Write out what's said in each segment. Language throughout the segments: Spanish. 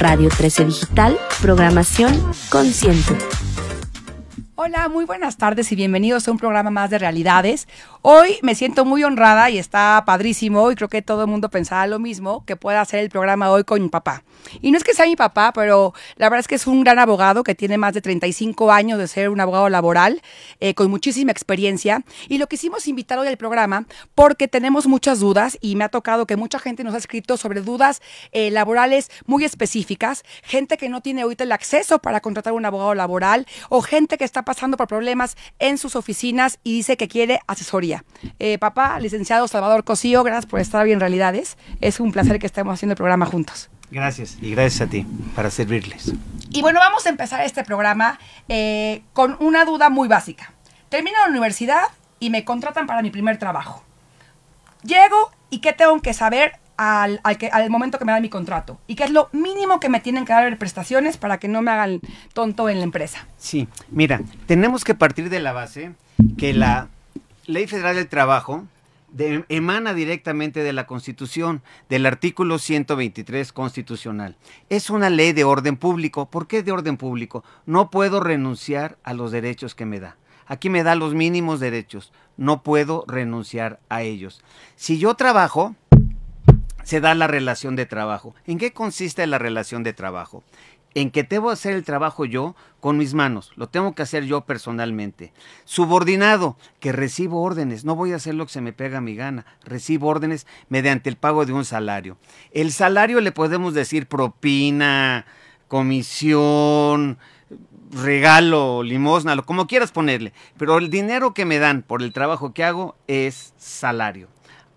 Radio 13 Digital, programación consciente. Hola, muy buenas tardes y bienvenidos a un programa más de realidades. Hoy me siento muy honrada y está padrísimo y creo que todo el mundo pensaba lo mismo, que pueda hacer el programa hoy con mi papá. Y no es que sea mi papá, pero la verdad es que es un gran abogado que tiene más de 35 años de ser un abogado laboral, eh, con muchísima experiencia. Y lo quisimos invitar hoy al programa porque tenemos muchas dudas y me ha tocado que mucha gente nos ha escrito sobre dudas eh, laborales muy específicas, gente que no tiene ahorita el acceso para contratar un abogado laboral o gente que está pasando por problemas en sus oficinas y dice que quiere asesoría. Eh, papá, licenciado Salvador Cosío, gracias por estar bien en Realidades. Es un placer que estemos haciendo el programa juntos. Gracias y gracias a ti para servirles. Y bueno, vamos a empezar este programa eh, con una duda muy básica. Termino la universidad y me contratan para mi primer trabajo. Llego y qué tengo que saber al, al, que, al, momento que me dan mi contrato y qué es lo mínimo que me tienen que dar prestaciones para que no me hagan tonto en la empresa. Sí, mira, tenemos que partir de la base que la Ley Federal del Trabajo emana directamente de la Constitución, del artículo 123 constitucional. Es una ley de orden público. ¿Por qué de orden público? No puedo renunciar a los derechos que me da. Aquí me da los mínimos derechos. No puedo renunciar a ellos. Si yo trabajo, se da la relación de trabajo. ¿En qué consiste la relación de trabajo? En que debo hacer el trabajo yo con mis manos, lo tengo que hacer yo personalmente. Subordinado, que recibo órdenes, no voy a hacer lo que se me pega a mi gana, recibo órdenes mediante el pago de un salario. El salario le podemos decir propina, comisión, regalo, limosna, lo como quieras ponerle, pero el dinero que me dan por el trabajo que hago es salario.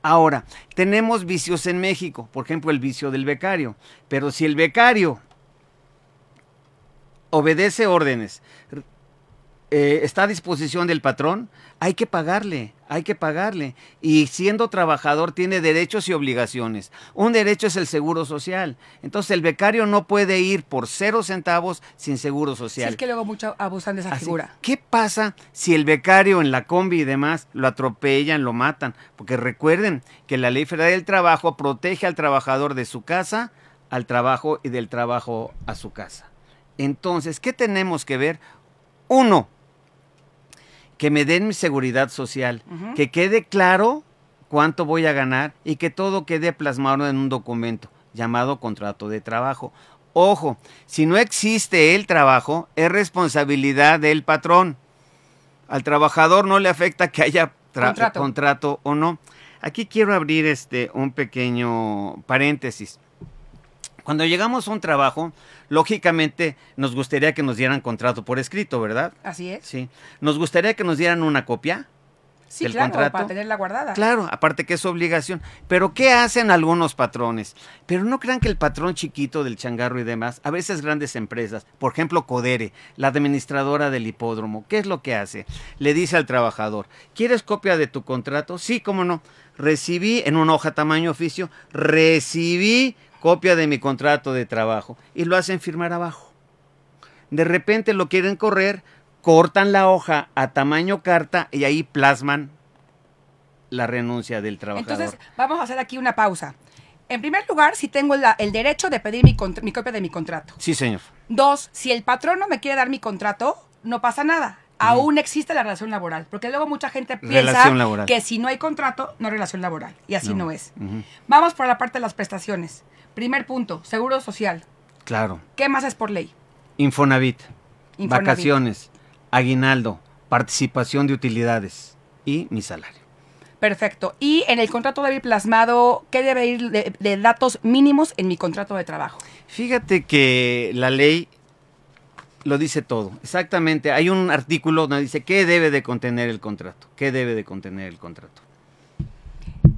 Ahora, tenemos vicios en México, por ejemplo, el vicio del becario. Pero si el becario obedece órdenes, eh, está a disposición del patrón, hay que pagarle, hay que pagarle. Y siendo trabajador tiene derechos y obligaciones. Un derecho es el seguro social. Entonces el becario no puede ir por cero centavos sin seguro social. Sí, es que luego mucho abusan de esa Así, figura. ¿Qué pasa si el becario en la combi y demás lo atropellan, lo matan? Porque recuerden que la Ley Federal del Trabajo protege al trabajador de su casa al trabajo y del trabajo a su casa. Entonces, ¿qué tenemos que ver? Uno, que me den mi seguridad social, uh -huh. que quede claro cuánto voy a ganar y que todo quede plasmado en un documento llamado contrato de trabajo. Ojo, si no existe el trabajo, es responsabilidad del patrón. Al trabajador no le afecta que haya contrato. contrato o no. Aquí quiero abrir este un pequeño paréntesis. Cuando llegamos a un trabajo, lógicamente nos gustaría que nos dieran contrato por escrito, ¿verdad? Así es. Sí. Nos gustaría que nos dieran una copia. Sí, del claro, contrato. para tenerla guardada. Claro, aparte que es obligación. Pero ¿qué hacen algunos patrones? Pero no crean que el patrón chiquito del changarro y demás, a veces grandes empresas, por ejemplo Codere, la administradora del hipódromo, ¿qué es lo que hace? Le dice al trabajador, ¿quieres copia de tu contrato? Sí, cómo no. Recibí en una hoja tamaño oficio, recibí copia de mi contrato de trabajo y lo hacen firmar abajo. De repente lo quieren correr, cortan la hoja a tamaño carta y ahí plasman la renuncia del trabajador. Entonces, vamos a hacer aquí una pausa. En primer lugar, si tengo la, el derecho de pedir mi, mi, copia de mi contrato. Sí, señor. Dos, si el patrón no me quiere dar mi contrato, no pasa nada. Aún existe la relación laboral, porque luego mucha gente piensa que si no hay contrato, no hay relación laboral, y así no, no es. Uh -huh. Vamos por la parte de las prestaciones. Primer punto, seguro social. Claro. ¿Qué más es por ley? Infonavit, Infonavit, vacaciones, aguinaldo, participación de utilidades y mi salario. Perfecto. Y en el contrato debe ir plasmado, ¿qué debe ir de, de datos mínimos en mi contrato de trabajo? Fíjate que la ley lo dice todo. Exactamente. Hay un artículo donde dice qué debe de contener el contrato. ¿Qué debe de contener el contrato?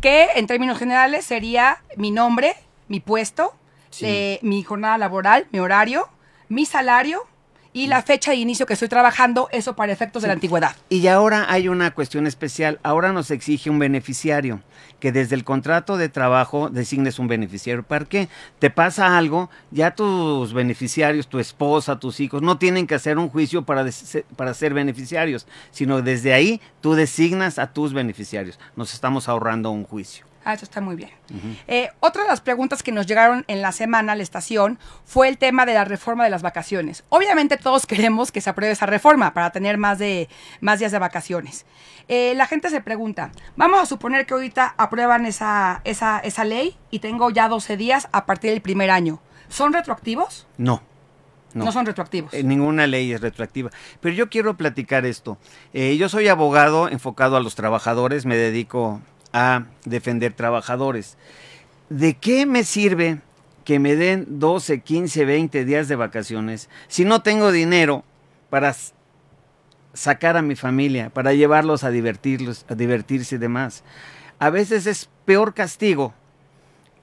Que en términos generales sería mi nombre, mi puesto, sí. eh, mi jornada laboral, mi horario, mi salario y la fecha de inicio que estoy trabajando, eso para efectos sí. de la antigüedad. Y ahora hay una cuestión especial. Ahora nos exige un beneficiario, que desde el contrato de trabajo designes un beneficiario. ¿Para qué? Te pasa algo, ya tus beneficiarios, tu esposa, tus hijos, no tienen que hacer un juicio para, para ser beneficiarios, sino desde ahí tú designas a tus beneficiarios. Nos estamos ahorrando un juicio. Ah, eso está muy bien. Eh, otra de las preguntas que nos llegaron en la semana a la estación fue el tema de la reforma de las vacaciones. Obviamente todos queremos que se apruebe esa reforma para tener más, de, más días de vacaciones. Eh, la gente se pregunta, vamos a suponer que ahorita aprueban esa, esa, esa ley y tengo ya 12 días a partir del primer año. ¿Son retroactivos? No. No, son retroactivos. Eh, ninguna ley es retroactiva. Pero yo quiero platicar esto. Eh, yo soy abogado enfocado a los trabajadores, me dedico a defender trabajadores. ¿De qué me sirve que me den 12, 15, 20 días de vacaciones si no tengo dinero para sacar a mi familia, para llevarlos a divertirlos, a divertirse y demás? A veces es peor castigo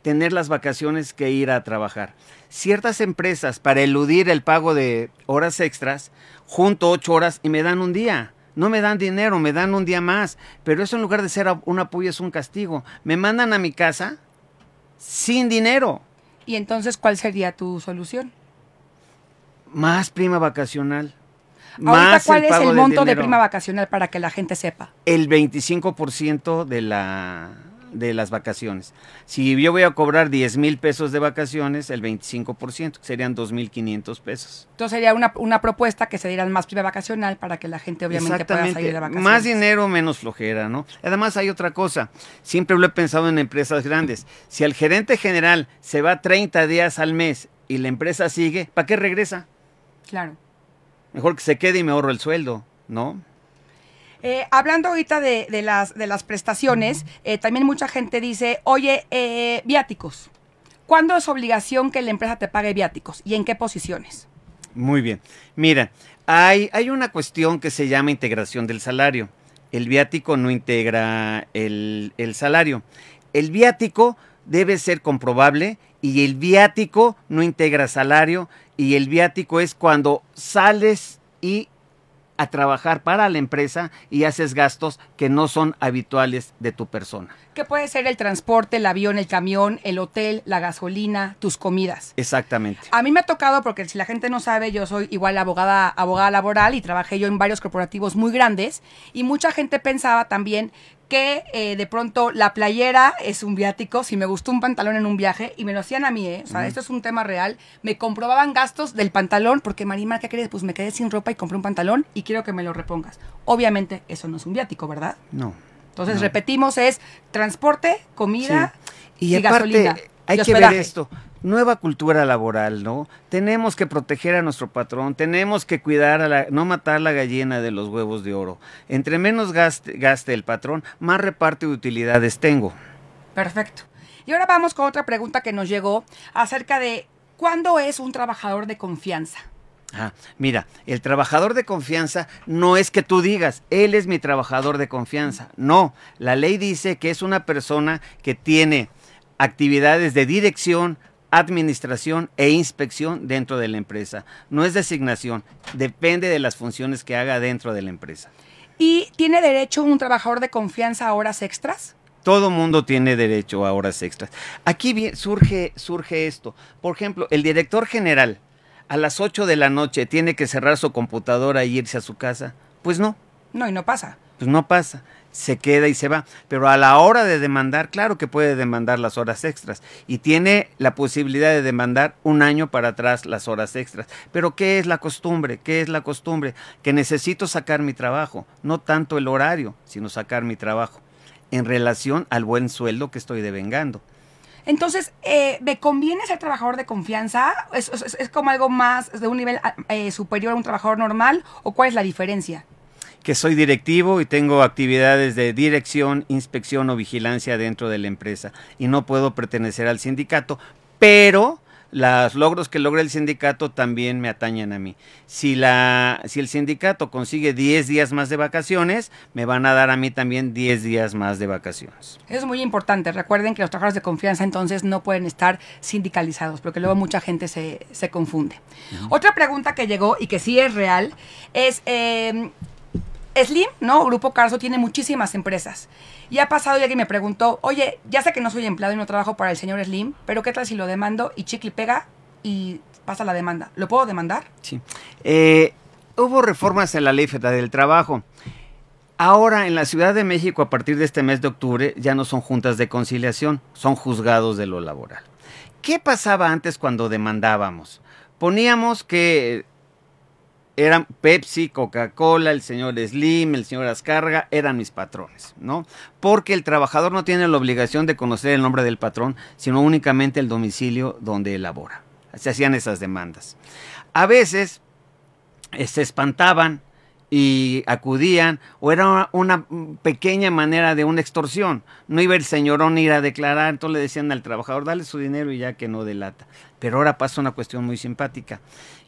tener las vacaciones que ir a trabajar. Ciertas empresas, para eludir el pago de horas extras, junto ocho horas y me dan un día. No me dan dinero, me dan un día más. Pero eso en lugar de ser un apoyo es un castigo. Me mandan a mi casa sin dinero. Y entonces, ¿cuál sería tu solución? Más prima vacacional. Ahorita, más ¿cuál es pago el monto de prima vacacional para que la gente sepa? el 25% de la de las vacaciones. Si yo voy a cobrar 10 mil pesos de vacaciones, el 25%, que serían 2.500 pesos. Entonces sería una, una propuesta que se dieran más prima vacacional para que la gente obviamente pueda salir de vacaciones. Más dinero, menos flojera, ¿no? Además hay otra cosa, siempre lo he pensado en empresas grandes. Si el gerente general se va 30 días al mes y la empresa sigue, ¿para qué regresa? Claro. Mejor que se quede y me ahorro el sueldo, ¿no? Eh, hablando ahorita de, de las, de las prestaciones, eh, también mucha gente dice, oye, eh, viáticos. ¿Cuándo es obligación que la empresa te pague viáticos y en qué posiciones? Muy bien. Mira, hay, hay una cuestión que se llama integración del salario. El viático no integra el, el salario. El viático debe ser comprobable y el viático no integra salario y el viático es cuando sales y a trabajar para la empresa y haces gastos que no son habituales de tu persona. Que puede ser el transporte, el avión, el camión, el hotel, la gasolina, tus comidas. Exactamente. A mí me ha tocado, porque si la gente no sabe, yo soy igual abogada, abogada laboral y trabajé yo en varios corporativos muy grandes y mucha gente pensaba también que eh, de pronto la playera es un viático, si me gustó un pantalón en un viaje, y me lo hacían a mí, ¿eh? o sea, esto es un tema real, me comprobaban gastos del pantalón, porque Marimar, ¿qué crees? Pues me quedé sin ropa y compré un pantalón y quiero que me lo repongas. Obviamente eso no es un viático, ¿verdad? No. Entonces, no. repetimos, es transporte, comida Sí. y, Y, aparte, gasolina. hay y que ver esto. Nueva cultura laboral, ¿no? Tenemos que proteger a nuestro patrón, tenemos que cuidar a la, no matar la gallina de los huevos de oro. Entre menos gaste, gaste el patrón, más reparte de utilidades tengo. Perfecto. Y ahora vamos con otra pregunta que nos llegó acerca de cuándo es un trabajador de confianza. Ah, mira, el trabajador de confianza no es que tú digas, él es mi trabajador de confianza. No, la ley dice que es una persona que tiene actividades de dirección, administración e inspección dentro de la empresa. No es designación, depende de las funciones que haga dentro de la empresa. ¿Y tiene derecho un trabajador de confianza a horas extras? Todo mundo tiene derecho a horas extras. Aquí surge, surge esto. Por ejemplo, el director general a las 8 de la noche tiene que cerrar su computadora e irse a su casa. Pues no, No, y no pasa. pues no pasa. Se queda y se va. Pero a la hora de demandar, claro que puede demandar las horas extras. Y tiene la posibilidad de demandar un año para atrás las horas extras. Pero ¿qué es la costumbre? ¿Qué es la costumbre? Que necesito sacar mi trabajo. No tanto el horario, sino sacar mi trabajo. En relación al buen sueldo que estoy devengando. Entonces, eh, ¿me conviene ser trabajador de confianza? ¿Es, es- como algo más de un nivel eh, superior a un trabajador normal? ¿O cuál es la diferencia? Que soy directivo y tengo actividades de dirección, inspección o vigilancia dentro de la empresa y no puedo pertenecer al sindicato, pero los logros que logra el sindicato también me atañen a mí. Si, la, si el sindicato consigue 10 días más de vacaciones, me van a dar a mí también 10 días más de vacaciones. Eso es muy importante. Recuerden que los trabajadores de confianza entonces no pueden estar sindicalizados, porque luego mucha gente se, se confunde. Otra pregunta que llegó y que sí es real es, eh, Slim, ¿no? Grupo Carso tiene muchísimas empresas. Y ha pasado y alguien me preguntó, oye, ya sé que no soy empleado y no trabajo para el señor Slim, pero ¿qué tal si lo demando y chicle pega y pasa la demanda? ¿Lo puedo demandar? Sí. Eh, hubo reformas en la Ley Federal del Trabajo. Ahora en la Ciudad de México, a partir de este mes de octubre, ya no son juntas de conciliación, son juzgados de lo laboral. ¿Qué pasaba antes cuando demandábamos? Poníamos que eran Pepsi, Coca-Cola, el señor Slim, el señor Ascarga, eran mis patrones, ¿no? Porque el trabajador no tiene la obligación de conocer el nombre del patrón, sino únicamente el domicilio donde elabora. Se hacían esas demandas. A veces eh, se espantaban y acudían, o era una, pequeña manera de una extorsión. No iba el señorón a ir a declarar, entonces le decían al trabajador, dale su dinero y ya que no delata. Pero ahora pasa una cuestión muy simpática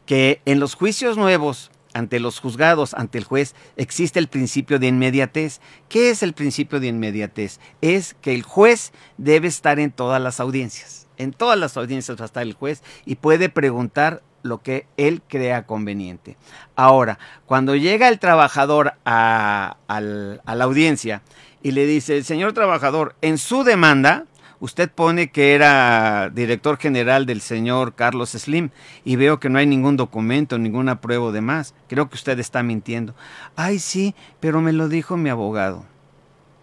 que en los juicios nuevos ante los juzgados, ante el juez, existe el principio de inmediatez. ¿Qué es el principio de inmediatez? Es que el juez debe estar en todas las audiencias. En todas las audiencias va a estar el juez y puede preguntar lo que él crea conveniente. Ahora, cuando llega el trabajador a, la audiencia y le dice, el señor trabajador, en su demanda, Usted pone que era director general del señor Carlos Slim y veo que no hay ningún documento, ninguna prueba de más. Creo que usted está mintiendo. Ay, sí, pero me lo dijo mi abogado.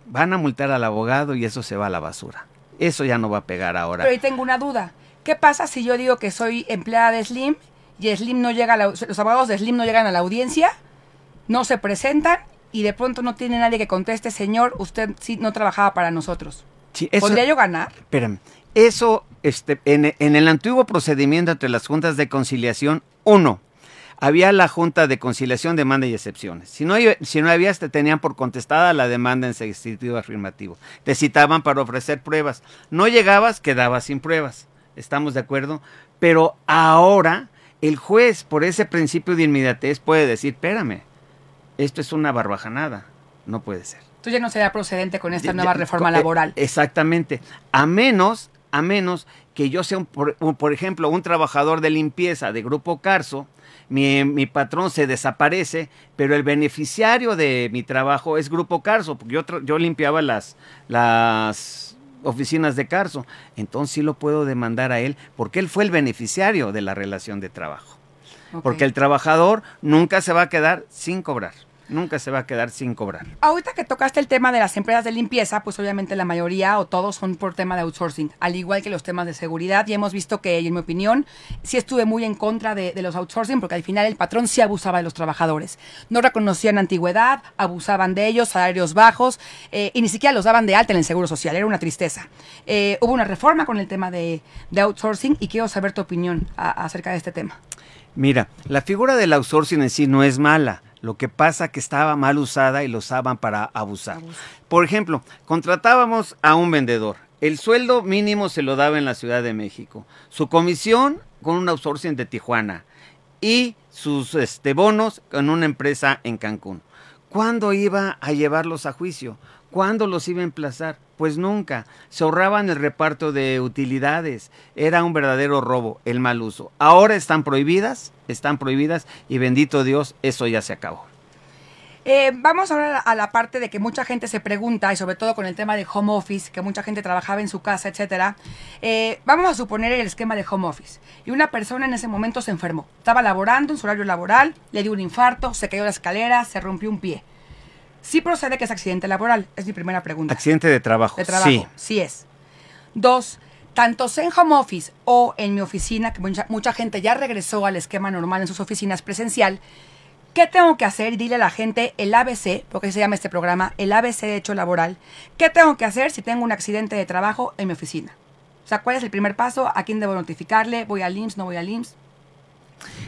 Van a multar al abogado y eso se va a la basura. Eso ya no va a pegar ahora. Pero ahí tengo una duda. ¿Qué pasa si yo digo que soy empleada de Slim y Slim no llega los abogados de Slim no llegan a la audiencia, no se presentan y de pronto no tiene nadie que conteste, señor, usted sí no trabajaba para nosotros? ¿Podría yo ganar? Espérame. Eso, este, en, el antiguo procedimiento entre las juntas de conciliación, uno, había la junta de conciliación, demanda y excepciones. Si no, si no había, te tenían por contestada la demanda en sentido afirmativo. Te citaban para ofrecer pruebas. No llegabas, quedabas sin pruebas. ¿Estamos de acuerdo? Pero ahora el juez, por ese principio de inmediatez, puede decir, espérame, esto es una barbajanada. No puede ser. Entonces ya no será procedente con esta nueva reforma eh, laboral. Exactamente. A menos, a menos que yo sea, un, por, ejemplo, un trabajador de limpieza de Grupo Carso, mi, patrón se desaparece, pero el beneficiario de mi trabajo es Grupo Carso, porque yo, yo limpiaba las, las oficinas de Carso. Entonces sí lo puedo demandar a él, porque él fue el beneficiario de la relación de trabajo. Porque el trabajador nunca se va a quedar sin cobrar nunca se va a quedar sin cobrar. Ahorita que tocaste el tema de las empresas de limpieza, pues obviamente la mayoría o todos son por tema de outsourcing, al igual que los temas de seguridad. Y hemos visto que, en mi opinión, sí estuve muy en contra de, los outsourcing porque al final el patrón sí abusaba de los trabajadores. No reconocían antigüedad, abusaban de ellos, salarios bajos eh, y ni siquiera los daban de alta en el seguro social. Era una tristeza. Eh, hubo una reforma con el tema de, outsourcing y quiero saber tu opinión acerca de este tema. Mira, la figura del outsourcing en sí no es mala lo que pasa que estaba mal usada y lo usaban para abusar. Por ejemplo, contratábamos a un vendedor. El sueldo mínimo se lo daba en la Ciudad de México. Su comisión con un outsourcing de Tijuana y sus este, bonos con una empresa en Cancún. ¿Cuándo iba a llevarlos a juicio? ¿Cuándo los iba a emplazar? Pues nunca. Se ahorraban el reparto de utilidades. Era un verdadero robo, el mal uso. Ahora están prohibidas, están prohibidas y bendito Dios, eso ya se acabó. Eh, vamos ahora a la parte de que mucha gente se pregunta, y sobre todo con el tema de home office, que mucha gente trabajaba en su casa, etcétera. Eh, vamos a suponer el esquema de home office. Y una persona en ese momento se enfermó. Estaba laborando en su horario laboral, le dio un infarto, se cayó la escalera, se rompió un pie. Sí procede que es accidente laboral, es mi primera pregunta. Accidente de trabajo. De trabajo, sí, sí es. Dos, tanto en home office o en mi oficina, que mucha, mucha, gente ya regresó al esquema normal en sus oficinas presencial, ¿qué tengo que hacer? Dile a la gente el ABC, porque se llama este programa, el ABC de hecho laboral. ¿Qué tengo que hacer si tengo un accidente de trabajo en mi oficina? O sea, ¿cuál es el primer paso? ¿A quién debo notificarle? ¿Voy al IMSS? ¿No voy al IMSS?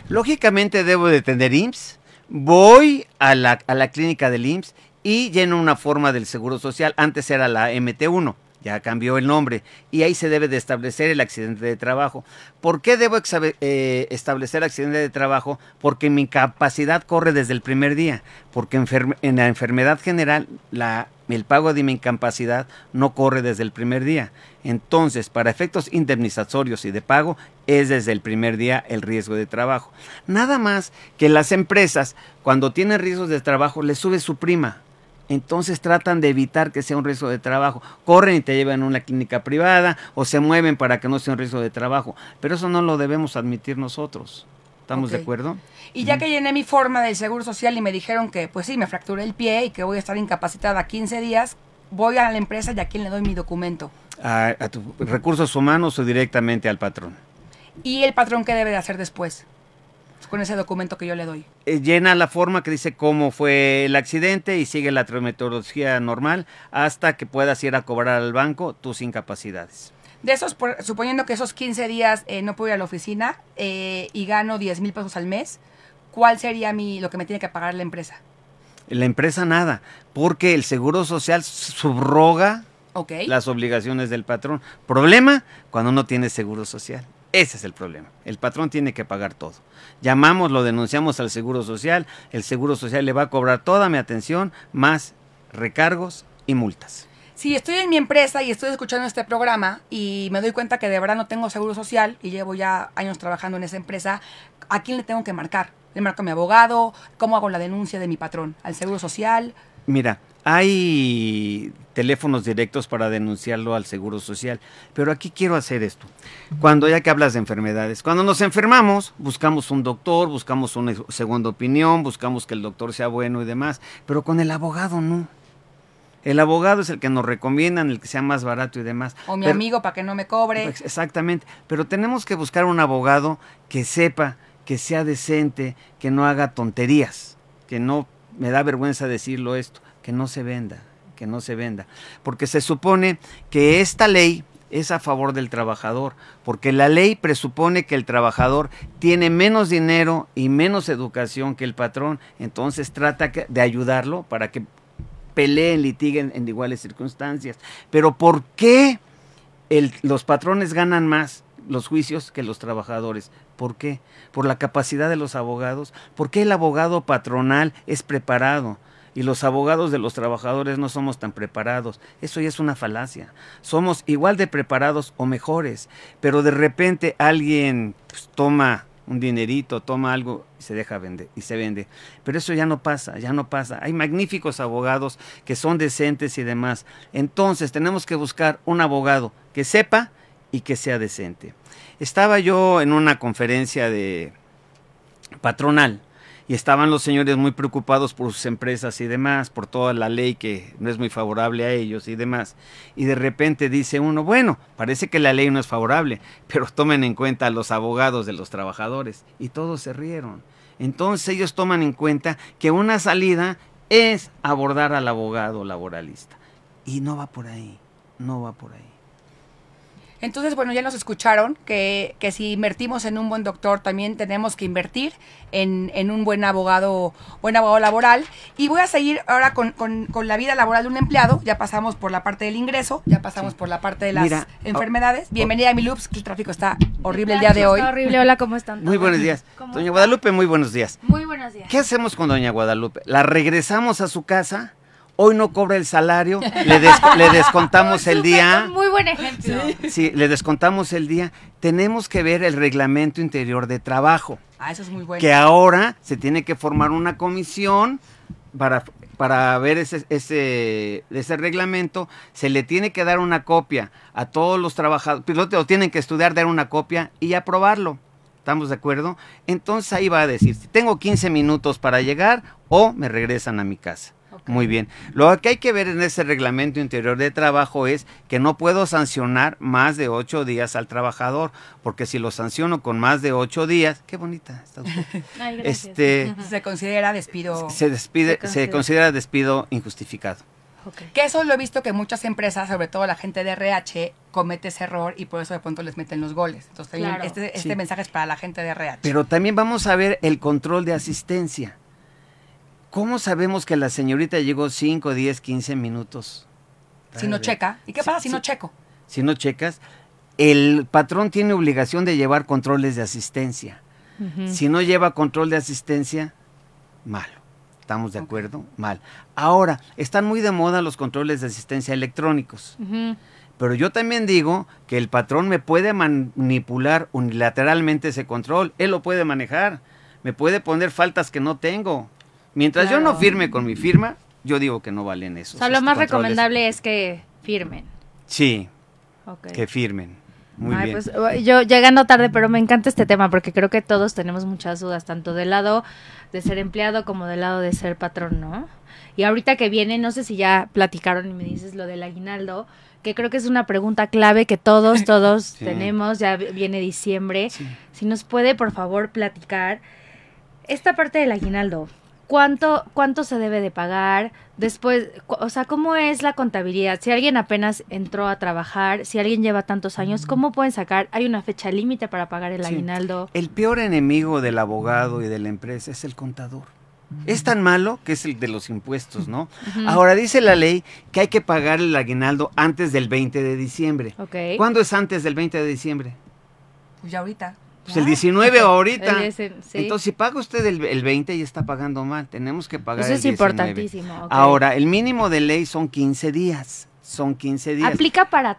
Lógicamente debo de tener IMSS voy a la, a la clínica del IMSS y lleno una forma del Seguro Social. Antes era la MT1, ya cambió el nombre y ahí se debe de establecer el accidente de trabajo. ¿Por qué debo eh, establecer accidente de trabajo? Porque mi capacidad corre desde el primer día, porque en la enfermedad general el pago de mi incapacidad no corre desde el primer día. Entonces, para efectos indemnizatorios y de pago, es desde el primer día el riesgo de trabajo. Nada más que las empresas, cuando tienen riesgos de trabajo, les sube su prima entonces tratan de evitar que sea un riesgo de trabajo. Corren y te llevan a una clínica privada o se mueven para que no sea un riesgo de trabajo. Pero eso no lo debemos admitir nosotros. ¿Estamos de acuerdo? Y ya que llené mi forma del Seguro Social y me dijeron que, pues sí, me fracturé el pie y que voy a estar incapacitada 15 días, voy a la empresa y a quién le doy mi documento. A, a tus recursos humanos o directamente al patrón. ¿Y el patrón qué debe de hacer después? Con ese documento que yo le doy. Eh, llena la forma que dice cómo fue el accidente y sigue la metodología normal hasta que puedas ir a cobrar al banco tus incapacidades. De esos, por- suponiendo que esos 15 días eh, no puedo ir a la oficina eh, y gano 10 mil pesos al mes, ¿cuál sería mi, lo que me tiene que pagar la empresa? La empresa nada, porque el Seguro Social subroga ¿Ok? las obligaciones del patrón. Problema cuando no tiene Seguro Social. Ese es el problema. El patrón tiene que pagar todo. Llamamos, lo denunciamos al Seguro Social, el Seguro Social le va a cobrar toda mi atención, más recargos y multas. Si estoy en mi empresa y estoy escuchando este programa y me doy cuenta que de verdad no tengo seguro social y llevo ya años trabajando en esa empresa, ¿a quién le tengo que marcar? ¿Le marco a mi abogado? ¿Cómo hago la denuncia de mi patrón? ¿Al seguro social? Mira, hay teléfonos directos para denunciarlo al Seguro Social, pero aquí quiero hacer esto. Cuando ya que hablas de enfermedades, cuando nos enfermamos, buscamos un doctor, buscamos una segunda opinión, buscamos que el doctor sea bueno y demás, pero con el abogado no. El abogado es el que nos recomiendan, el que sea más barato y demás. ¿O mi Pero- amigo para que no me cobre? Ex- Exactamente, pero tenemos que buscar un abogado que sepa, que sea decente, que no haga tonterías, que no, me da vergüenza decirlo esto, que no se venda, que no se venda, porque se supone que esta ley es a favor del trabajador, porque la ley presupone que el trabajador tiene menos dinero y menos educación que el patrón, entonces trata de ayudarlo para que peleen, litiguen en iguales circunstancias. Pero ¿por qué los patrones ganan más los juicios que los trabajadores? ¿Por qué? Por la capacidad de los abogados. ¿Por qué el abogado patronal es preparado? Y los abogados de los trabajadores no somos tan preparados. Eso ya es una falacia. Somos igual de preparados o mejores. Pero de repente alguien pues, toma un dinerito, toma algo y se deja vender y se vende. Pero eso ya no pasa, ya no pasa. Hay magníficos abogados que son decentes y demás. Entonces tenemos que buscar un abogado que sepa y que sea decente. Estaba yo en una conferencia de patronal y estaban los señores muy preocupados por sus empresas y demás, por toda la ley que no es muy favorable a ellos y demás. Y de repente dice uno, bueno, parece que la ley no es favorable, pero tomen en cuenta a los abogados de los trabajadores. Y todos se rieron. Entonces ellos toman en cuenta que una salida es abordar al abogado laboralista. Y no va por ahí, no va por ahí. Entonces, bueno, ya nos escucharon que, que si invertimos en un buen doctor, también tenemos que invertir en, en un buen abogado, buen abogado laboral. Y voy a seguir ahora con, con- con la vida laboral de un empleado. Ya pasamos por la parte del ingreso, ya pasamos por la parte de las Mira, enfermedades. Bienvenida a mi Loops, que el tráfico está horrible el día de hoy. Está horrible. Hola, ¿cómo están? Muy buenos días. ¿Cómo Doña? Guadalupe, muy buenos días. Muy buenos días. ¿Qué hacemos con Doña Guadalupe? ¿La regresamos a su casa? Hoy no cobra el salario, le, des- le descontamos el día. Muy buen ejemplo. Sí, le descontamos el día. Tenemos que ver el reglamento interior de trabajo, Ah, eso es muy bueno. que ahora se tiene que formar una comisión para, para ver ese, ese, ese reglamento. Se le tiene que dar una copia a todos los trabajadores, pues lo, tienen que estudiar, dar una copia y aprobarlo. ¿Estamos de acuerdo? Entonces ahí va a decir, si tengo 15 minutos para llegar o me regresan a mi casa. Muy bien. Lo que hay que ver en ese reglamento interior de trabajo es que no puedo sancionar más de ocho días al trabajador, porque si lo sanciono con más de ocho días, qué bonita está usted. Ay. Este Se considera despido. se despide, Se se considera. considera despido injustificado. Ok. Que eso lo he visto que muchas empresas, sobre todo la gente de RH, comete ese error y por eso de pronto les meten los goles. Entonces, Claro. este, este Sí. mensaje es para la gente de RH. Pero también vamos a ver el control de asistencia. ¿Cómo sabemos que la señorita llegó 5, 10, 15 minutos? si no checa. ¿Y qué pasa si no checo? Si no checas, el patrón tiene obligación de llevar controles de asistencia. Si no lleva control de asistencia, malo. ¿Estamos de acuerdo? Mal. Ahora, están muy de moda los controles de asistencia electrónicos. Pero yo también digo que el patrón me puede manipular unilateralmente ese control. Él lo puede manejar. Me puede poner faltas que no tengo. Mientras yo no firme con mi firma, yo digo que no valen eso. O sea, lo más recomendable es que firmen. Sí, que firmen. Muy Ay, bien. pues uh, yo llegando tarde, pero me encanta este tema porque creo que todos tenemos muchas dudas, tanto del lado de ser empleado como del lado de ser patrón, ¿no? Y ahorita que viene, no sé si ya platicaron y me dices lo del aguinaldo, que creo que es una pregunta clave que todos, todos Sí. tenemos, ya vi- viene diciembre. Sí. Si nos puede, por favor, platicar esta parte del aguinaldo. ¿Cuánto, ¿Cuánto se debe de pagar? Después, o sea, ¿cómo es la contabilidad? Si alguien apenas entró a trabajar, si alguien lleva tantos años, ¿cómo pueden sacar? ¿Hay una fecha límite para pagar el Sí. aguinaldo? El peor enemigo del abogado y de la empresa es el contador. Es tan malo que es el de los impuestos, ¿no? Ahora dice la ley que hay que pagar el aguinaldo antes del 20 de diciembre. ¿Cuándo es antes del 20 de diciembre? Pues ya ahorita. Pues el 19 o ahorita. El ese- sí. Entonces, si paga usted el, el 20 y está pagando mal, tenemos que pagar Eso el es 19. importantísimo. ok. Ahora, el mínimo de ley son 15 días. Son 15 días. ¿Aplica para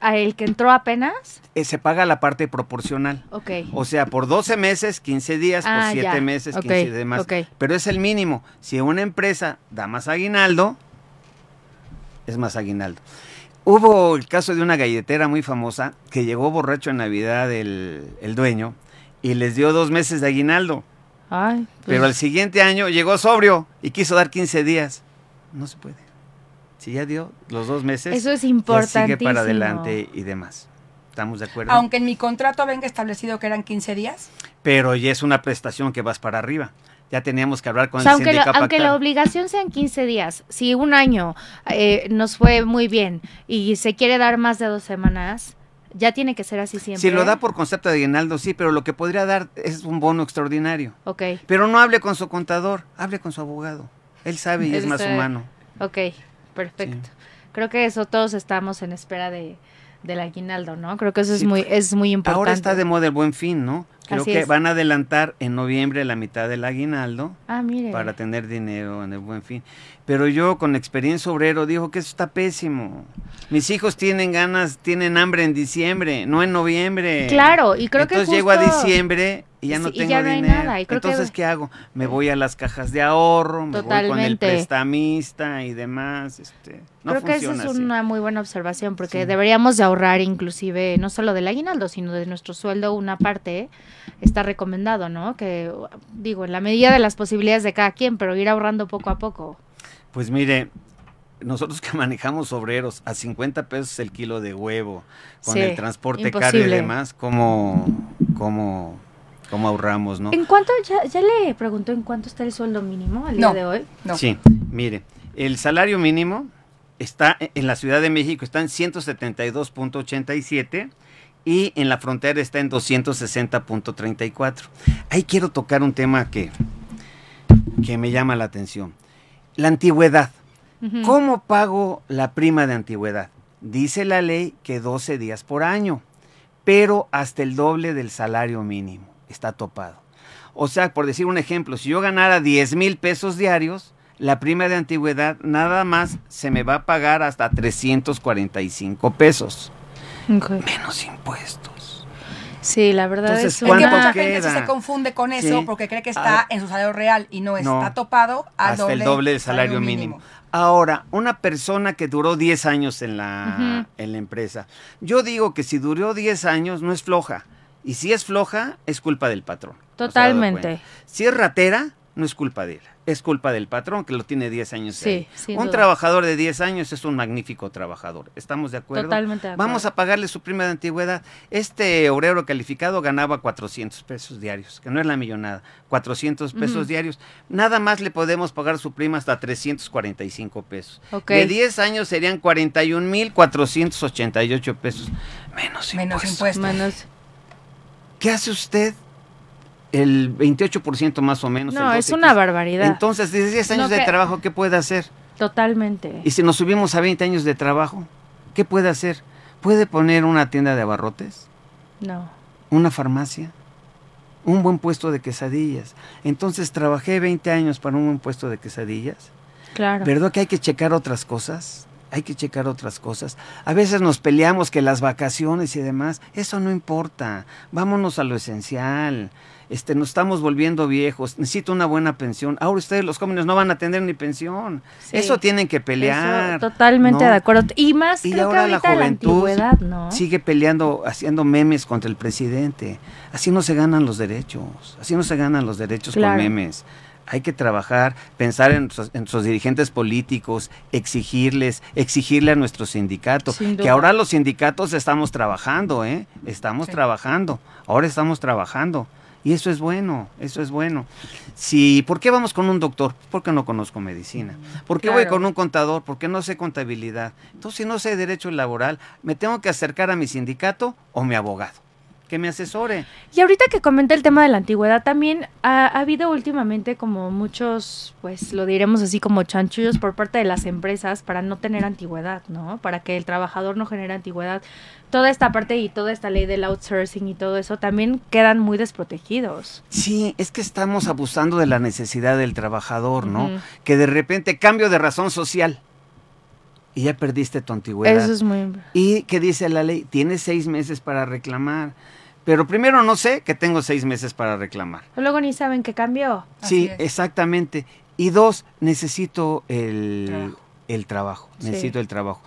a el que entró apenas? Eh, se paga la parte proporcional. Ok. O sea, por 12 meses, 15 días, Ah, por 7 ya. meses, Ok, 15 demás. ok. Pero es el mínimo. Si una empresa da más aguinaldo, es más aguinaldo. Hubo el caso de una galletera muy famosa que llegó borracho en Navidad el, el dueño y les dio dos meses de aguinaldo. Ay, pues, Pero al siguiente año llegó sobrio y quiso dar 15 días. No se puede. Si ya dio los dos meses, eso es ya importantísimo. sigue para adelante y demás. ¿Estamos de acuerdo? Aunque en mi contrato venga establecido que eran 15 días. Pero ya es una prestación que vas para arriba. Ya teníamos que hablar con O sea, el aunque, lo- aunque la obligación sean 15 días, si un año eh, nos fue muy bien y se quiere dar más de dos semanas, ya tiene que ser así siempre. Si lo da por concepto de aguinaldo, sí, pero lo que podría dar es un bono extraordinario. Ok, Pero no hable con su contador, hable con su abogado. Él sabe y es Él más sabe. humano. ok, perfecto. Creo que eso todos estamos en espera de del aguinaldo, ¿no? Creo que eso es Sí, muy es muy importante. Ahora está de moda el buen fin, ¿no? Creo Así que es. van a adelantar en noviembre la mitad del aguinaldo Ah, para tener dinero en el buen fin. Pero yo con experiencia obrero digo que eso está pésimo. Mis hijos tienen ganas, tienen hambre en diciembre, no en noviembre. Claro, y creo Entonces que llego a diciembre y ya no Sí, tengo ya no hay dinero. nada, que- Entonces, ¿qué hago? Me voy a las cajas de ahorro, me voy con el Totalmente. prestamista y demás. Este, no Creo que esa es así. una muy buena observación porque Sí. deberíamos de ahorrar inclusive no solo del aguinaldo, sino de nuestro sueldo una parte está recomendado, ¿no? Que digo, en la medida de las posibilidades de cada quien, pero ir ahorrando poco a poco. Pues mire, nosotros que manejamos obreros a 50 pesos el kilo de huevo, con Sí, el transporte caro y demás, ¿cómo, cómo, cómo ahorramos, no? ¿En cuánto ya, ya le preguntó en cuánto está el sueldo mínimo al día de hoy? No. Sí, mire, el salario mínimo está en la Ciudad de México, está en 172.87 y en la frontera está en 260.34. Ahí quiero tocar un tema que, que me llama la atención. La antigüedad. ¿Cómo pago la prima de antigüedad? Dice la ley que 12 días por año, pero hasta el doble del salario mínimo. Está topado. O sea, por decir un ejemplo, si yo ganara 10 mil pesos diarios, la prima de antigüedad nada más se me va a pagar hasta 345 pesos, Menos impuestos. Sí, la verdad Entonces, es Es que ¿Cuánto mucha queda? gente sí se confunde con eso Sí. porque cree que está Ah. en su salario real y no, No. está topado al hasta el doble del salario mínimo. Ahora, una persona que duró 10 años en la, en la empresa, yo digo que si duró 10 años no es floja. Y si es floja, es culpa del patrón. ¿No se ha dado Totalmente. Si es ratera, no es culpa de él. Es culpa del patrón que lo tiene 10 años. Sí, ahí. Un duda. trabajador de 10 años es un magnífico trabajador. ¿Estamos de acuerdo? Totalmente de acuerdo. Vamos a pagarle su prima de antigüedad. Este obrero calificado ganaba 400 pesos diarios, que no es la millonada. 400 pesos diarios. Nada más le podemos pagar su prima hasta 345 pesos. De 10 años serían 41,488 pesos. Menos, Menos impuestos. impuestos. Menos- ¿Qué hace usted? El 28% más o menos. No, es 12, una barbaridad. Entonces, de 10 años No, de que- trabajo, ¿qué puede hacer? Totalmente. Y si nos subimos a 20 años de trabajo, ¿qué puede hacer? ¿Puede poner una tienda de abarrotes? No. ¿Una farmacia? ¿Un buen puesto de quesadillas? Entonces trabajé 20 años para un buen puesto de quesadillas. Claro. ¿Verdad que hay que checar otras cosas? hay que checar otras cosas. A veces nos peleamos que las vacaciones y demás, eso no importa. Vámonos a lo esencial. Este, nos estamos volviendo viejos, necesito una buena pensión. Ahora ustedes los jóvenes no van a tener ni pensión. Sí. Eso tienen que pelear. Eso, totalmente ¿no? de acuerdo. Y más Y creo ahora que la ahorita la, juventud sigue peleando, haciendo memes contra el presidente. Así no se ganan los derechos. Así no se ganan los derechos Claro. con memes. Hay que trabajar, pensar en nuestros, en nuestros dirigentes políticos, exigirles, exigirle a nuestro sindicato. Sin Que ahora los sindicatos estamos trabajando, ¿eh? Estamos Sí. trabajando. Ahora estamos trabajando. Y eso es bueno, eso es bueno. Si, ¿Por qué vamos con un doctor? Porque no conozco medicina. ¿Por qué voy con un contador? Porque no sé contabilidad. Entonces, si no sé derecho laboral, me tengo que acercar a mi sindicato o mi abogado, que me asesore. Y ahorita que comenta el tema de la antigüedad, también ha, ha habido últimamente como muchos, pues lo diremos así como chanchullos por parte de las empresas para no tener antigüedad, ¿no? Para que el trabajador no genere antigüedad. Toda esta parte y toda esta ley del outsourcing y todo eso también quedan muy desprotegidos. Sí, es que estamos abusando de la necesidad del trabajador, ¿no? Que de repente cambio de razón social y ya perdiste tu antigüedad. Eso es muy... ¿Y qué dice la ley? Tienes seis meses para reclamar. Pero primero no sé que tengo seis meses para reclamar. Luego ni saben qué cambió. Sí, exactamente. Y dos, necesito el Trabajo. el trabajo. Sí. Necesito el trabajo.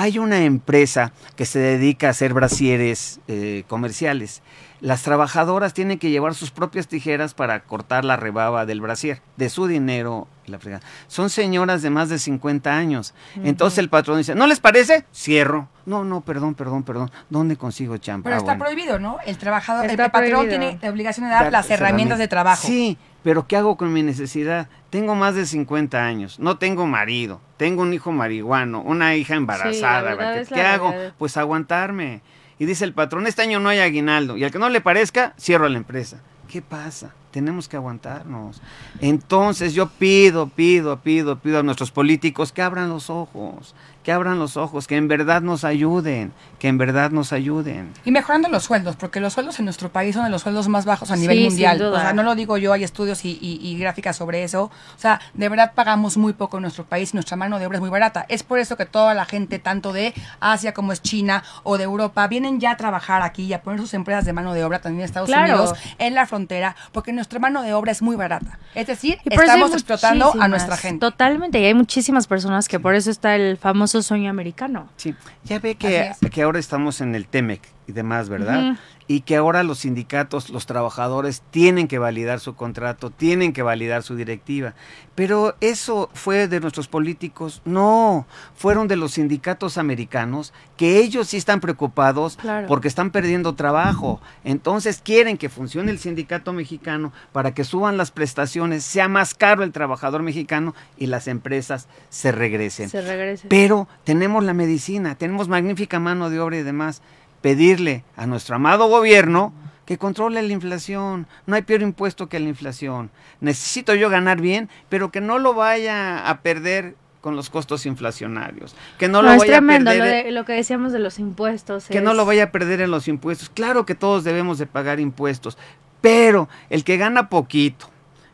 Hay una empresa que se dedica a hacer brasieres eh, comerciales. Las trabajadoras tienen que llevar sus propias tijeras para cortar la rebaba del brasier, de su dinero. La fregada. Son señoras de más de 50 años. Entonces el patrón dice, ¿no les parece? Cierro. No, no, perdón, perdón, perdón. ¿Dónde consigo champa? Pero Ah, está bueno. prohibido, ¿no? El trabajador, el patrón prohibido. tiene la obligación de dar Dar las herramientas de trabajo. Sí, pero ¿qué hago con mi necesidad? Tengo más de 50 años, no tengo marido, tengo un hijo marihuano, una hija embarazada. ¿qué hago? Pues aguantarme. Y dice el patrón, este año no hay aguinaldo. Y al que no le parezca, cierro la empresa. ¿Qué pasa? Tenemos que aguantarnos. Entonces yo pido, pido, pido, pido a nuestros políticos que abran los ojos, que abran los ojos, que en verdad nos ayuden, que en verdad nos ayuden. Y mejorando los sueldos, porque los sueldos en nuestro país son de los sueldos más bajos a nivel Sí, mundial. duda. O sea, no lo digo yo, hay estudios y, y- y gráficas sobre eso. O sea, de verdad pagamos muy poco en nuestro país y nuestra mano de obra es muy barata. Es por eso que toda la gente, tanto de Asia como es China o de Europa, vienen ya a trabajar aquí y a poner sus empresas de mano de obra también en Estados Claro. Unidos, en la frontera, porque nuestra mano de obra es muy barata. Es decir, estamos explotando a nuestra gente. Totalmente, y hay muchísimas personas que por eso está el famoso sueño americano. Sí, ya ve que, que ahora estamos en el TEMEC y demás, ¿verdad? Y que ahora los sindicatos, los trabajadores tienen que validar su contrato, tienen que validar su directiva. Pero eso fue de nuestros políticos, no, fueron de los sindicatos americanos, que ellos sí están preocupados Claro. porque están perdiendo trabajo. Entonces quieren que funcione el sindicato mexicano para que suban las prestaciones, sea más caro el trabajador mexicano y las empresas se regresen. Se regrese. Pero tenemos la medicina, tenemos magnífica mano de obra y demás. Pedirle a nuestro amado gobierno que controle la inflación. No hay peor impuesto que la inflación. Necesito yo ganar bien, pero que no lo vaya a perder con los costos inflacionarios. Que no, No, lo es vaya tremendo a perder. lo, de- lo que decíamos de los impuestos. que es- no lo vaya a perder en los impuestos. Claro que todos debemos de pagar impuestos, pero el que gana poquito,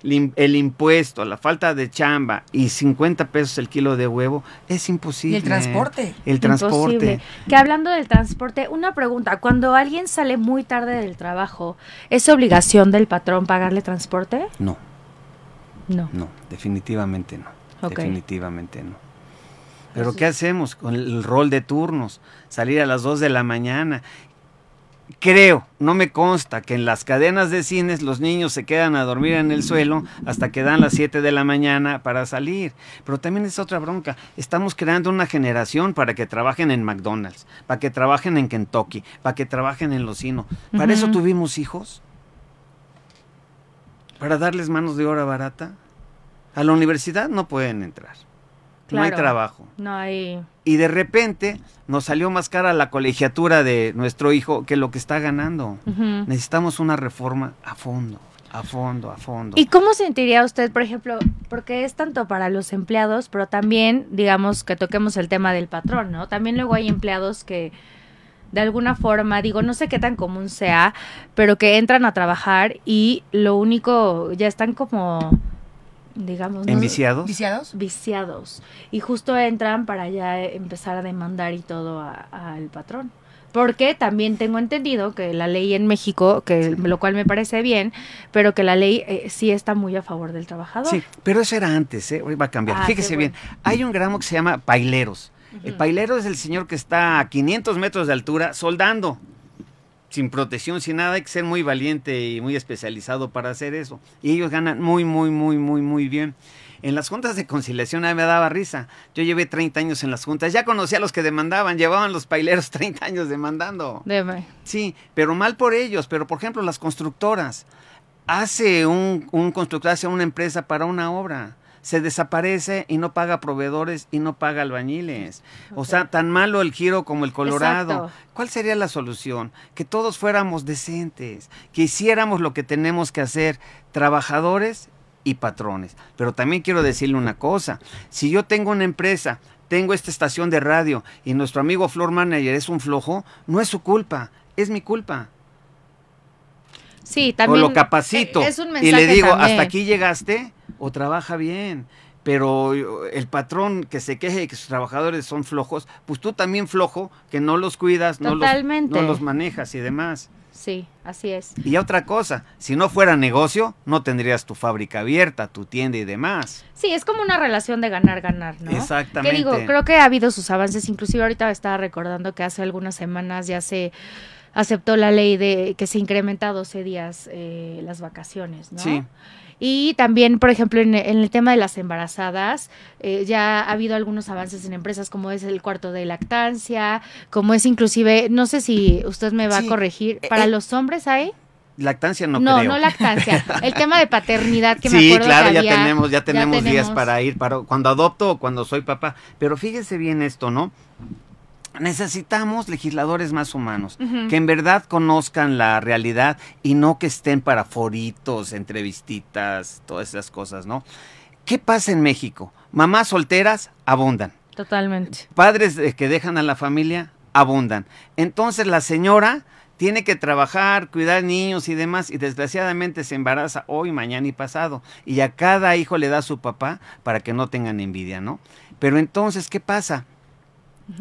el impuesto, la falta de chamba y 50 pesos el kilo de huevo, es imposible. Y el transporte. El transporte. Imposible. Que hablando del transporte, una pregunta, cuando alguien sale muy tarde del trabajo, ¿es obligación del patrón pagarle transporte? No, No. no, definitivamente no. Definitivamente no. Pero ¿qué hacemos con el rol de turnos? Salir a las 2 de la mañana. Creo, no me consta que en las cadenas de cines los niños se quedan a dormir en el suelo hasta que dan las 7 de la mañana para salir. Pero también es otra bronca. Estamos creando una generación para que trabajen en McDonald's, para que trabajen en Kentucky, para que trabajen en Locino. ¿Para eso tuvimos hijos? ¿Para darles manos de obra barata? A la universidad no pueden entrar. No hay trabajo. No hay... Y de repente nos salió más cara la colegiatura de nuestro hijo que lo que está ganando. Necesitamos una reforma a fondo, a fondo, a fondo. ¿Y cómo sentiría usted, por ejemplo, porque es tanto para los empleados, pero también, digamos, que toquemos el tema del patrón, ¿no? También luego hay empleados que de alguna forma, digo, no sé qué tan común sea, pero que entran a trabajar y lo único, ya están como digamos, no- ¿Enviciados? ¿Viciados? viciados. Y justo entran para ya empezar a demandar y todo a- al patrón. Porque también tengo entendido que la ley en México, que lo cual me parece bien, pero que la ley eh, sí está muy a favor del trabajador. Sí, pero eso era antes, ¿eh? hoy va a cambiar. Ah, Fíjese bien, hay un gramo que se llama paileros. El pailero es el señor que está a 500 metros de altura soldando, sin protección, sin nada. Hay que ser muy valiente y muy especializado para hacer eso. Y ellos ganan muy, muy, muy, muy, muy bien. En las juntas de conciliación a mí me daba risa. Yo llevé 30 años en las juntas. Ya conocía a los que demandaban. Llevaban los paileros 30 años demandando. Deme. Sí, pero mal por ellos. Pero, por ejemplo, las constructoras. Hace un, un constructor, hace una empresa para una obra. Se desaparece y no paga proveedores y no paga albañiles. O sea, tan malo el giro como el Colorado. Exacto. ¿Cuál sería la solución? Que todos fuéramos decentes, que hiciéramos lo que tenemos que hacer, trabajadores y patrones. Pero también quiero decirle una cosa. Si yo tengo una empresa, tengo esta estación de radio y nuestro amigo Floor Manager es un flojo, no es su culpa, es mi culpa. Sí, también. o lo capacito eh, es un y mensaje le digo, también. hasta aquí llegaste o trabaja bien. Pero yo- el patrón que se queje de que sus trabajadores son flojos, pues tú también flojo, que no los cuidas, no los, Totalmente. no los manejas y demás. Sí, así es. Y otra cosa, si no fuera negocio, no tendrías tu fábrica abierta, tu tienda y demás. Sí, es como una relación de ganar-ganar, ¿no? Exactamente. Que digo, creo que ha habido sus avances, inclusive ahorita estaba recordando que hace algunas semanas ya se aceptó la ley de que se incrementa a 12 días eh, las vacaciones, ¿no? Sí. Y también, por ejemplo, en, en el tema de las embarazadas, eh, ya ha habido algunos avances en empresas como es el cuarto de lactancia, como es inclusive, no sé si usted me va Sí, a corregir, eh, para eh, los hombres hay... Lactancia no, No, creo. no lactancia. El tema de paternidad que me sí, acuerdo claro, que ya había, tenemos, ya tenemos días tenemos. para ir, para cuando adopto o cuando soy papá. Pero fíjese bien esto, ¿no? Necesitamos legisladores más humanos, que en verdad conozcan la realidad y no que estén para foritos, entrevistitas, todas esas cosas, ¿no? ¿Qué pasa en México? Mamás solteras abundan. Totalmente. Padres eh, que dejan a la familia abundan. Entonces la señora tiene que trabajar, cuidar niños y demás, y desgraciadamente se embaraza hoy, mañana y pasado. Y a cada hijo le da a su papá para que no tengan envidia, ¿no? Pero entonces, ¿qué pasa?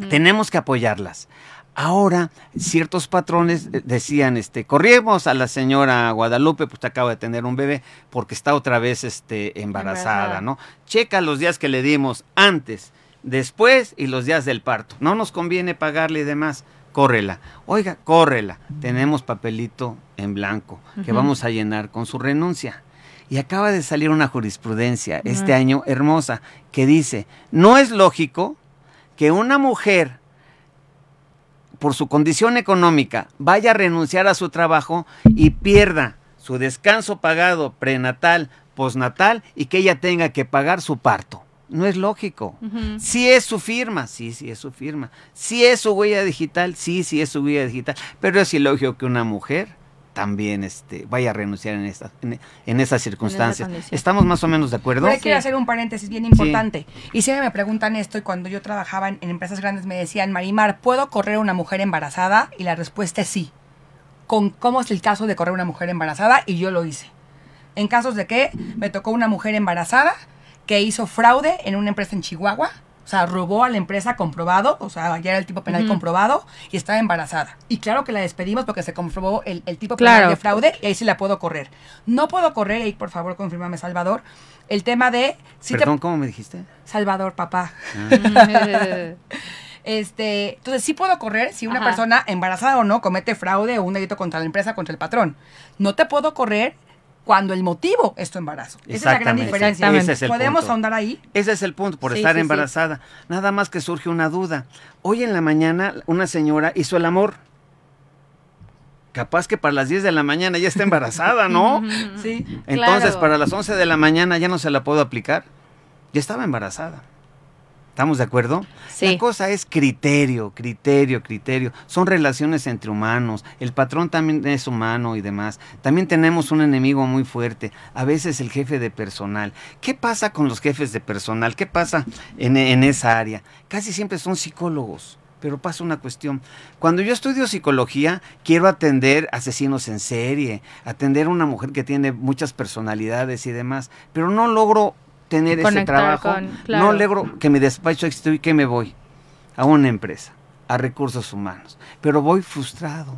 Tenemos que apoyarlas. Ahora, ciertos patrones eh, decían, este, corrimos a la señora Guadalupe, pues acaba de tener un bebé, porque está otra vez este, embarazada, Embarazada. ¿no? Checa los días que le dimos antes, después y los días del parto. No nos conviene pagarle y demás. Córrela. Oiga, córrela. Tenemos papelito en blanco que vamos a llenar con su renuncia. Y acaba de salir una jurisprudencia este año hermosa que dice, no es lógico que una mujer por su condición económica vaya a renunciar a su trabajo y pierda su descanso pagado prenatal, postnatal y que ella tenga que pagar su parto. No es lógico. Si es su firma, sí, sí es su firma. Si es su huella digital, sí, sí es su huella digital. Pero es ilógico que una mujer también este, vaya a renunciar en, esta, en, en esas circunstancias. ¿Estamos más o menos de acuerdo? Pero ahí quiero Sí. hacer un paréntesis bien importante. Y siempre me preguntan esto y cuando yo trabajaba en, en empresas grandes me decían, Marimar, ¿puedo correr una mujer embarazada? Y la respuesta es sí. Con cómo es el caso de correr una mujer embarazada y yo lo hice. En casos de que me tocó una mujer embarazada que hizo fraude en una empresa en Chihuahua, o sea, robó a la empresa comprobado, o sea, ya era el tipo penal comprobado y estaba embarazada. Y claro que la despedimos porque se comprobó el, el tipo penal Claro. de fraude y ahí sí la puedo correr. No puedo correr, y por favor confírmame Salvador, el tema de... si te- Perdón, ¿cómo me dijiste? Salvador, papá. Ujú. Este, entonces sí puedo correr si una Ajá. persona embarazada o no comete fraude o un delito contra la empresa, contra el patrón. No te puedo correr cuando el motivo es tu embarazo. Esa es la gran diferencia. Ese es el Podemos punto. ahondar ahí. Ese es el punto, por Sí, estar sí, sí. embarazada. Nada más que surge una duda. Hoy en la mañana una señora hizo el amor. Capaz que para las 10 de la mañana ya está embarazada, ¿no? Sí. Entonces, Claro. para las 11 de la mañana ya no se la puedo aplicar. Ya estaba embarazada. ¿Estamos de acuerdo? Sí. La cosa es criterio, criterio, criterio. Son relaciones entre humanos. El patrón también es humano y demás. También tenemos un enemigo muy fuerte. A veces el jefe de personal. ¿Qué pasa con los jefes de personal? ¿Qué pasa en, en esa área? Casi siempre son psicólogos. Pero pasa una cuestión. Cuando yo estudio psicología, quiero atender asesinos en serie, atender a una mujer que tiene muchas personalidades y demás, pero no logro tener ese trabajo, con- claro. no logro que mi despacho exista y que me voy a una empresa, a recursos humanos, pero voy frustrado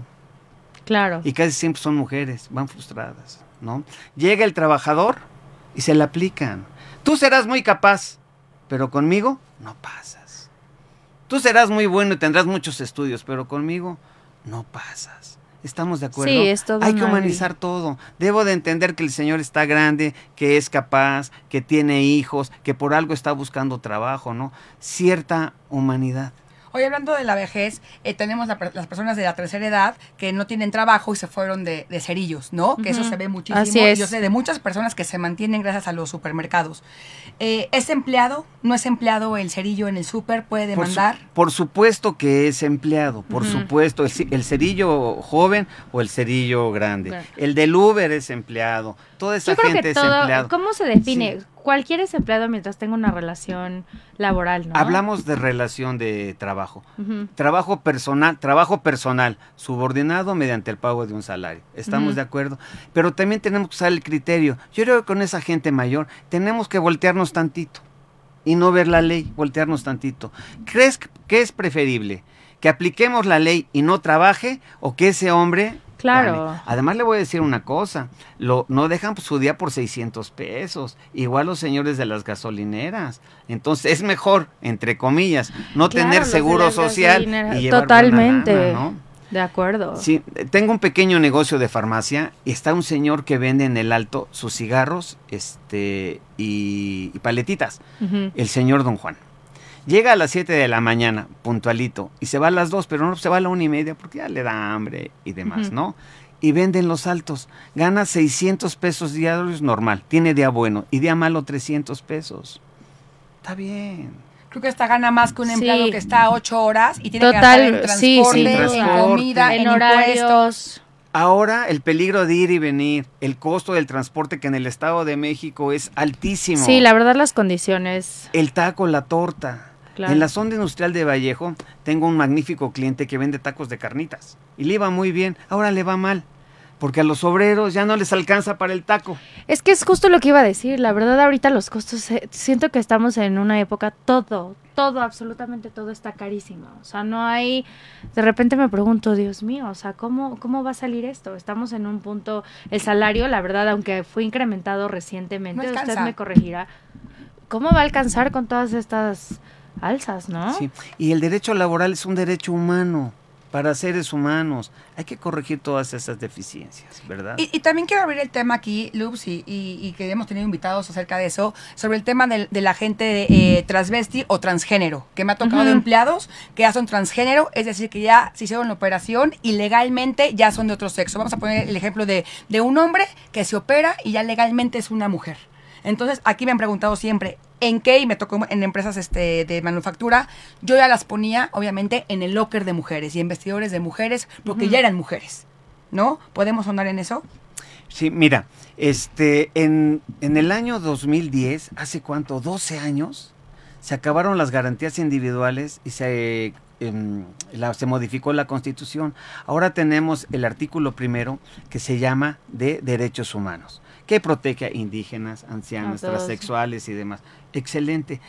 Claro. y casi siempre son mujeres, van frustradas, ¿no? Llega el trabajador y se le aplican. Tú serás muy capaz, pero conmigo no pasas. Tú serás muy bueno y tendrás muchos estudios, pero conmigo no pasas. ¿Estamos de acuerdo? Sí, es todo Hay que humanizar todo. Debo de entender que el Señor está grande, que es capaz, que tiene hijos, que por algo está buscando trabajo, ¿no? Cierta humanidad. Hoy hablando de la vejez, eh, tenemos la las personas de la tercera edad que no tienen trabajo y se fueron de, de cerillos, ¿no? Que eso se ve muchísimo. Así es. Yo sé de muchas personas que se mantienen gracias a los supermercados. Eh, ¿Es empleado? ¿No es empleado el cerillo en el súper? ¿Puede Por su- demandar? Por, supuesto que es empleado, por supuesto, el, cerillo joven o el cerillo grande. Claro. El del Uber es empleado, toda esa Yo creo gente que es todo, empleado. ¿cómo se define? Sí. Cualquier es empleado mientras tenga una relación laboral, ¿no? Hablamos de relación de trabajo. Trabajo personal, trabajo personal, subordinado mediante el pago de un salario. ¿Estamos de acuerdo? Pero también tenemos que usar el criterio. Yo creo que con esa gente mayor tenemos que voltearnos tantito y no ver la ley, voltearnos tantito. ¿Crees que es preferible? ¿Que apliquemos la ley y no trabaje o que ese hombre... Claro. Además le voy a decir una cosa, lo, no dejan su día por 600 pesos, igual los señores de las gasolineras. Entonces es mejor, entre comillas, no Claro, tener seguro social y llevar Totalmente. lana, ¿no? De acuerdo. Sí, tengo un pequeño negocio de farmacia y está un señor que vende en el alto sus cigarros este, y, y paletitas, el señor Don Juan. Llega a las 7 de la mañana, puntualito, y se va a las 2, pero no se va a la una y media porque ya le da hambre y demás. ¿no? Y vende en los altos. Gana 600 pesos diarios normal. Tiene día bueno y día malo 300 pesos. Está bien. Creo que esta gana más que un Sí. empleado que está ocho horas y tiene Total, que gastar en sí, transporte, en comida, en, en impuestos. Ahora el peligro de ir y venir, el costo del transporte que en el Estado de México es altísimo. Sí, la verdad las condiciones. El taco, la torta. Claro. En la zona industrial de Vallejo tengo un magnífico cliente que vende tacos de carnitas. Y le iba muy bien, ahora le va mal. Porque a los obreros ya no les alcanza para el taco. Es que es justo lo que iba a decir. La verdad, ahorita los costos, eh, siento que estamos en una época, todo, todo, absolutamente todo está carísimo. O sea, no hay. De repente me pregunto, Dios mío, o sea, ¿cómo, cómo va a salir esto? Estamos en un punto. El salario, la verdad, aunque fue incrementado recientemente, No usted me corregirá. ¿Cómo va a alcanzar con todas estas alzas, no? Sí. Y el derecho laboral es un derecho humano para seres humanos. Hay que corregir todas esas deficiencias, ¿verdad? Y, y también quiero abrir el tema aquí, Luz, y, y- y que hemos tenido invitados acerca de eso, sobre el tema del- de, la gente eh, transvesti o transgénero, que me ha tocado de empleados que ya son transgénero, es decir, que ya se hicieron la operación y legalmente ya son de otro sexo. Vamos a poner el ejemplo de, de un hombre que se opera y ya legalmente es una mujer. Entonces, aquí me han preguntado siempre, ¿en qué? Y me tocó en empresas este, de manufactura, yo ya las ponía, obviamente, en el locker de mujeres y en vestidores de mujeres, porque ya eran mujeres. ¿No? ¿Podemos sonar en eso? Sí, mira, este, en, en el año 2010, ¿hace cuánto? 12 años, se acabaron las garantías individuales y se, em, la- se modificó la constitución. Ahora tenemos el artículo primero que se llama de derechos humanos, que protege a indígenas, ancianos, A transexuales y demás. Excelente.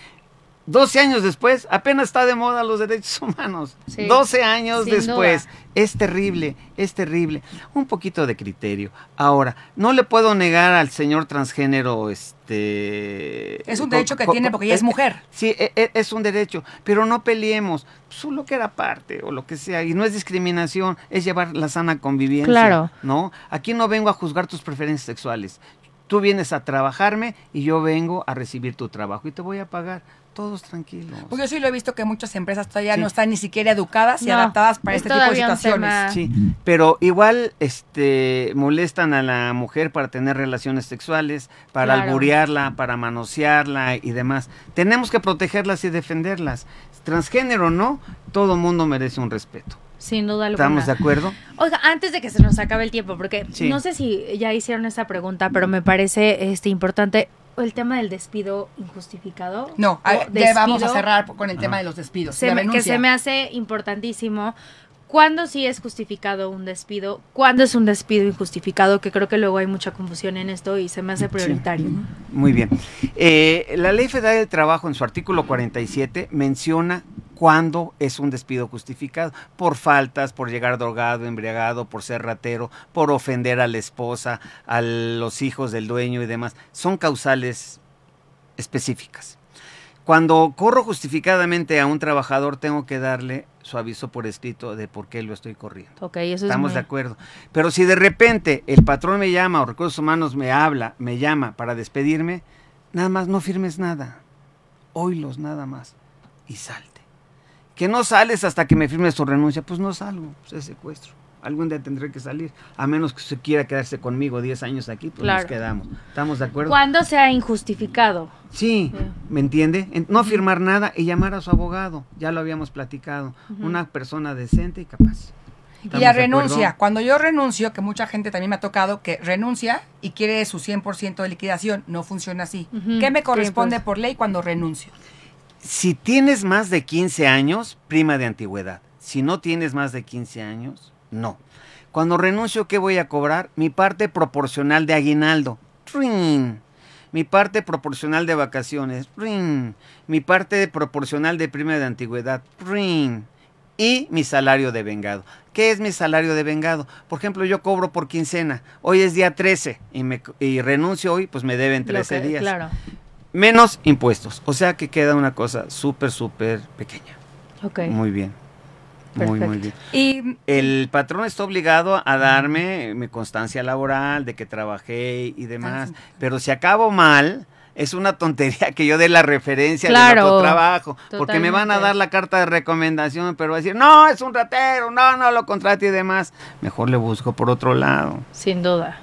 12 años después, apenas está de moda los derechos humanos. Sí, 12 años después. duda. Es terrible, es terrible. Un poquito de criterio. Ahora, no le puedo negar al señor transgénero, este... Es un derecho que tiene porque ella es eh, mujer. Sí, e- e- es un derecho, pero no peleemos. Solo que era parte o lo que sea. Y no es discriminación, es llevar la sana convivencia. Claro. ¿No? Aquí no vengo a juzgar tus preferencias sexuales. Tú vienes a trabajarme y yo vengo a recibir tu trabajo y te voy a pagar. Todos tranquilos. Porque yo sí lo he visto que muchas empresas todavía Sí. no están ni siquiera educadas y No, adaptadas para es este tipo de situaciones. Sí, pero igual este molestan a la mujer para tener relaciones sexuales, para Claro. alburearla, para manosearla y demás. Tenemos que protegerlas y defenderlas. Transgénero no, todo mundo merece un respeto. Sin duda alguna. ¿Estamos de acuerdo? Oiga, antes de que se nos acabe el tiempo, porque Sí. no sé si ya hicieron esta pregunta, pero me parece este importante el tema del despido injustificado. No, a- ya vamos a despido, cerrar con el tema Ajá. de los despidos. se me- que se me hace importantísimo ¿Cuándo sí es justificado un despido? ¿Cuándo es un despido injustificado? Que creo que luego hay mucha confusión en esto y se me hace prioritario. Muy bien. Eh, la Ley Federal del Trabajo en su artículo 47 menciona cuándo es un despido justificado. Por faltas, por llegar drogado, embriagado, por ser ratero, por ofender a la esposa, a los hijos del dueño y demás. Son causales específicas. Cuando corro justificadamente a un trabajador, tengo que darle su aviso por escrito de por qué lo estoy corriendo. Ok, eso es Estamos muy- de acuerdo. Pero si de repente el patrón me llama o recursos humanos me habla, me llama para despedirme, nada más no firmes nada. Oílos nada más y salte. Que no sales hasta que me firmes tu renuncia, pues no salgo, pues es secuestro. Algún día tendré que salir, a menos que usted quiera quedarse conmigo 10 años aquí, pues nos Claro. quedamos. ¿Estamos de acuerdo? ¿Cuándo sea injustificado? Sí, Sí. ¿me entiende? En- No firmar nada y llamar a su abogado, ya lo habíamos platicado. Una persona decente y capaz. Y ¿Estamos la renuncia. Cuando yo renuncio, que mucha gente también me ha tocado que renuncia y quiere su 100% de liquidación, no funciona así. ¿Qué me corresponde pues. por ley cuando renuncio? Si tienes más de 15 años, prima de antigüedad. Si no tienes más de 15 años, no. Cuando renuncio, ¿qué voy a cobrar? Mi parte proporcional de aguinaldo. ¡Trin! Mi parte proporcional de vacaciones. ¡Trin! Mi parte proporcional de prima de antigüedad. ¡Trin! Y mi salario de vengado. ¿Qué es mi salario de vengado? Por ejemplo, yo cobro por quincena. Hoy es día 13 y, me, y renuncio hoy, pues me deben Lo 13 que- días Claro. menos impuestos. O sea que queda una cosa súper, súper pequeña. Ok. Muy bien. Muy, muy bien. Y El patrón está obligado a darme mi constancia laboral de que trabajé y demás. Pero si acabo mal, es una tontería que yo dé la referencia Claro, otro trabajo. Porque me van a dar la carta de recomendación, pero va a decir, no, es un ratero, no, no lo contrate y demás. Mejor le busco por otro lado. Sin duda.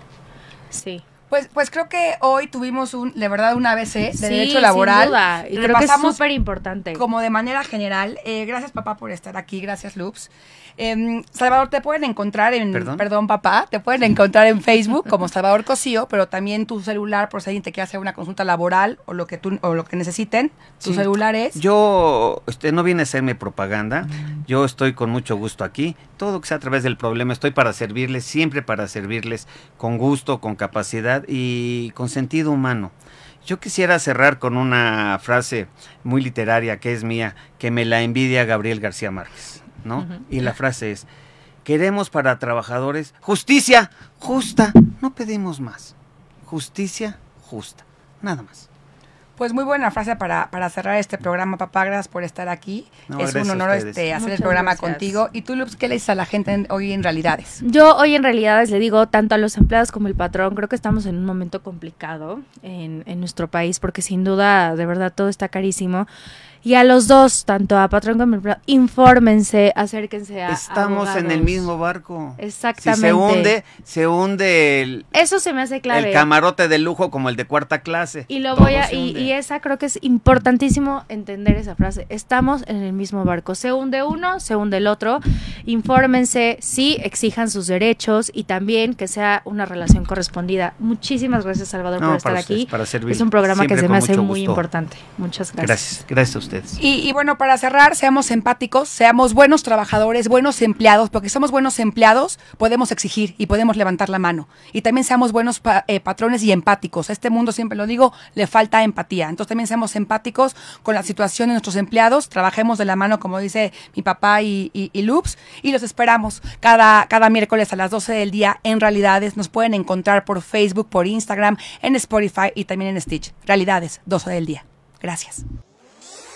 Sí. Pues, pues creo que hoy tuvimos un, de verdad, un ABC de Sí, derecho laboral. Sin duda. Y creo que es súper importante. como de manera general. Eh, gracias, papá, por estar aquí. Gracias, Loops. Em, Salvador, te pueden encontrar en. ¿Perdón? papá. Te pueden encontrar en Facebook como Salvador Cosío, pero también tu celular, por si alguien te quiere hacer una consulta laboral o lo que, tú, o lo que necesiten. Tu Sí. celular es. Yo, usted no viene a hacerme propaganda. Yo estoy con mucho gusto aquí. Todo que sea a través del problema, estoy para servirles, siempre para servirles, con gusto, con capacidad y con sentido humano. Yo quisiera cerrar con una frase muy literaria que es mía, que me la envidia Gabriel García Márquez, ¿no? Y la frase es, queremos para trabajadores justicia justa, no pedimos más. Justicia justa, nada más. Pues muy buena frase para, para cerrar este programa, papá. Gracias por estar aquí. No, es un honor este, hacer el programa gracias. contigo. Y tú, Loops, ¿qué le dices a la gente en- hoy en realidades? Yo hoy en realidad le digo tanto a los empleados como el patrón, creo que estamos en un momento complicado en, en nuestro país porque sin duda, de verdad, todo está carísimo. Y a los dos, tanto a patrón como empleado, infórmense, acérquense a Estamos en el mismo barco. Exactamente. Si se hunde, se hunde el, Eso se me hace clave. el camarote de lujo como el de cuarta clase. Y lo Todo voy a, y, esa creo que es importantísimo entender esa frase. Estamos en el mismo barco. Se hunde uno, se hunde el otro. Infórmense, sí, exijan sus derechos y también que sea una relación correspondida. Muchísimas gracias, Salvador, No, por estar aquí. para es un programa Siempre que se me hace muy importante. Muchas gracias. Gracias, gracias a Y, bueno, para cerrar, seamos empáticos, seamos buenos trabajadores, buenos empleados, porque somos buenos empleados, podemos exigir y podemos levantar la mano. Y también seamos buenos eh, patrones y empáticos. A este mundo, siempre lo digo, le falta empatía. Entonces también seamos empáticos con la situación de nuestros empleados, trabajemos de la mano, como dice mi papá y, y, y Loops, y los esperamos cada, cada miércoles a las 12 del día en Realidades. Nos pueden encontrar por Facebook, por Instagram, en Spotify y también en Stitch. Realidades, 12 del día. Gracias.